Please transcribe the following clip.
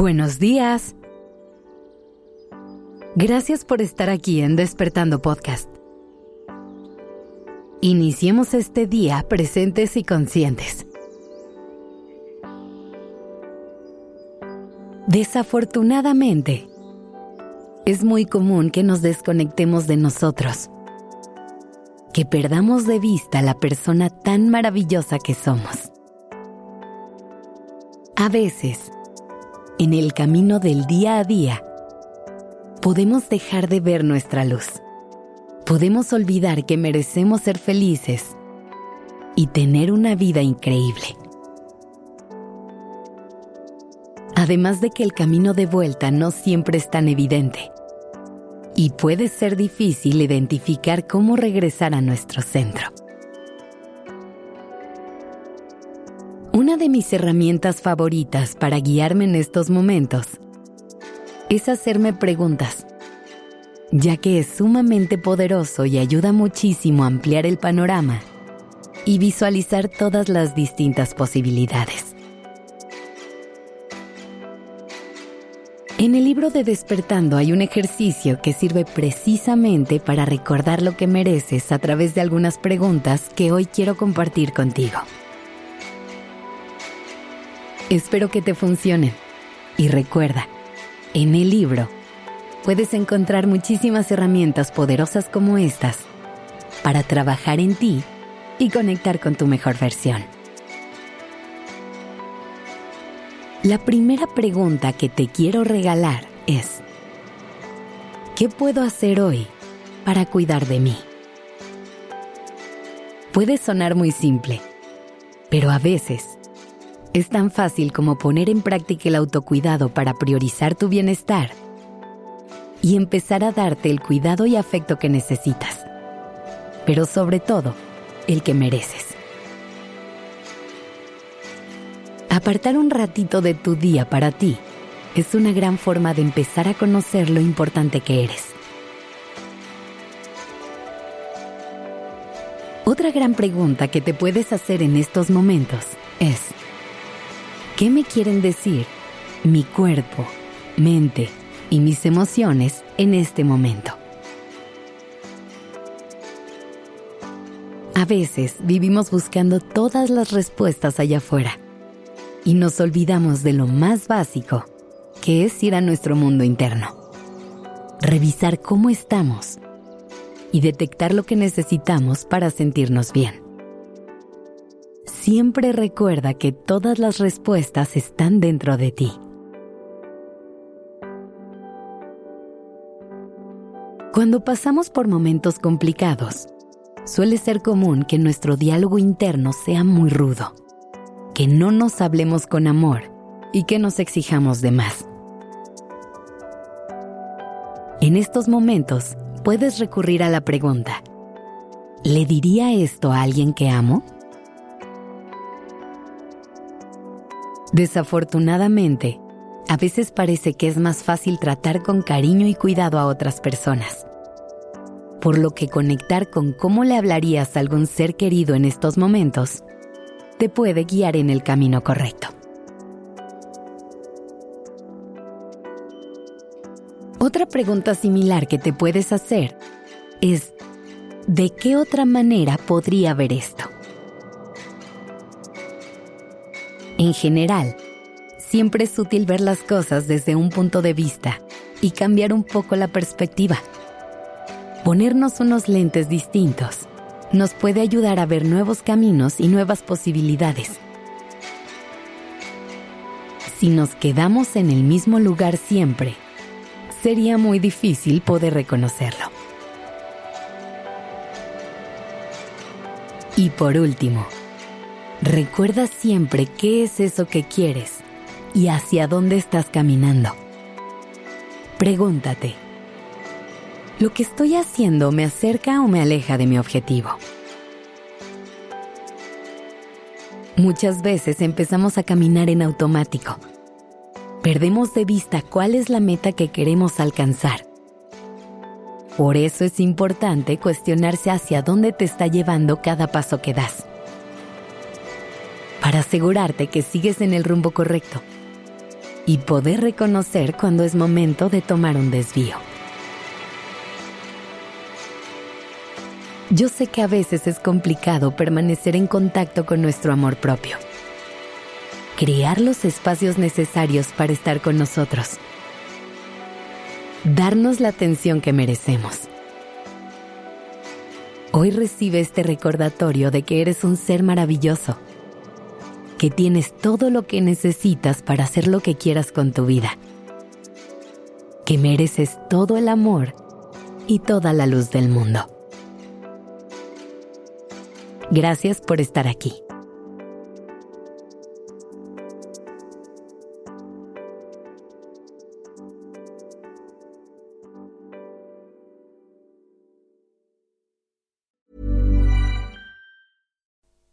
Buenos días. Gracias por estar aquí en Despertando Podcast. Iniciemos este día presentes y conscientes. Desafortunadamente, es muy común que nos desconectemos de nosotros, que perdamos de vista la persona tan maravillosa que somos. A veces, en el camino del día a día, podemos dejar de ver nuestra luz. Podemos olvidar que merecemos ser felices y tener una vida increíble. Además de que el camino de vuelta no siempre es tan evidente y puede ser difícil identificar cómo regresar a nuestro centro. Una de mis herramientas favoritas para guiarme en estos momentos es hacerme preguntas, ya que es sumamente poderoso y ayuda muchísimo a ampliar el panorama y visualizar todas las distintas posibilidades. En el libro de Despertando hay un ejercicio que sirve precisamente para recordar lo que mereces a través de algunas preguntas que hoy quiero compartir contigo. Espero que te funcionen. Y recuerda, en el libro puedes encontrar muchísimas herramientas poderosas como estas para trabajar en ti y conectar con tu mejor versión. La primera pregunta que te quiero regalar es, ¿qué puedo hacer hoy para cuidar de mí? Puede sonar muy simple, pero a veces es tan fácil como poner en práctica el autocuidado para priorizar tu bienestar y empezar a darte el cuidado y afecto que necesitas, pero sobre todo, el que mereces. Apartar un ratito de tu día para ti es una gran forma de empezar a conocer lo importante que eres. Otra gran pregunta que te puedes hacer en estos momentos es, ¿Qué me quieren decir mi cuerpo, mente y mis emociones en este momento? A veces vivimos buscando todas las respuestas allá afuera y nos olvidamos de lo más básico, que es ir a nuestro mundo interno, revisar cómo estamos y detectar lo que necesitamos para sentirnos bien siempre recuerda que todas las respuestas están dentro de ti. Cuando pasamos por momentos complicados, suele ser común que nuestro diálogo interno sea muy rudo, que no nos hablemos con amor y que nos exijamos de más. En estos momentos puedes recurrir a la pregunta, ¿le diría esto a alguien que amo? Desafortunadamente, a veces parece que es más fácil tratar con cariño y cuidado a otras personas. Por lo que conectar con cómo le hablarías a algún ser querido en estos momentos te puede guiar en el camino correcto. Otra pregunta similar que te puedes hacer es, ¿de qué otra manera podría ver esto? En general, siempre es útil ver las cosas desde un punto de vista y cambiar un poco la perspectiva. Ponernos unos lentes distintos nos puede ayudar a ver nuevos caminos y nuevas posibilidades. Si nos quedamos en el mismo lugar siempre, sería muy difícil poder reconocerlo. Y por último, Recuerda siempre qué es eso que quieres y hacia dónde estás caminando. Pregúntate, ¿lo que estoy haciendo me acerca o me aleja de mi objetivo? Muchas veces empezamos a caminar en automático. Perdemos de vista cuál es la meta que queremos alcanzar. Por eso es importante cuestionarse hacia dónde te está llevando cada paso que das para asegurarte que sigues en el rumbo correcto y poder reconocer cuando es momento de tomar un desvío. Yo sé que a veces es complicado permanecer en contacto con nuestro amor propio. Crear los espacios necesarios para estar con nosotros. Darnos la atención que merecemos. Hoy recibe este recordatorio de que eres un ser maravilloso, que tienes todo lo que necesitas para hacer lo que quieras con tu vida, que mereces todo el amor y toda la luz del mundo. Gracias por estar aquí.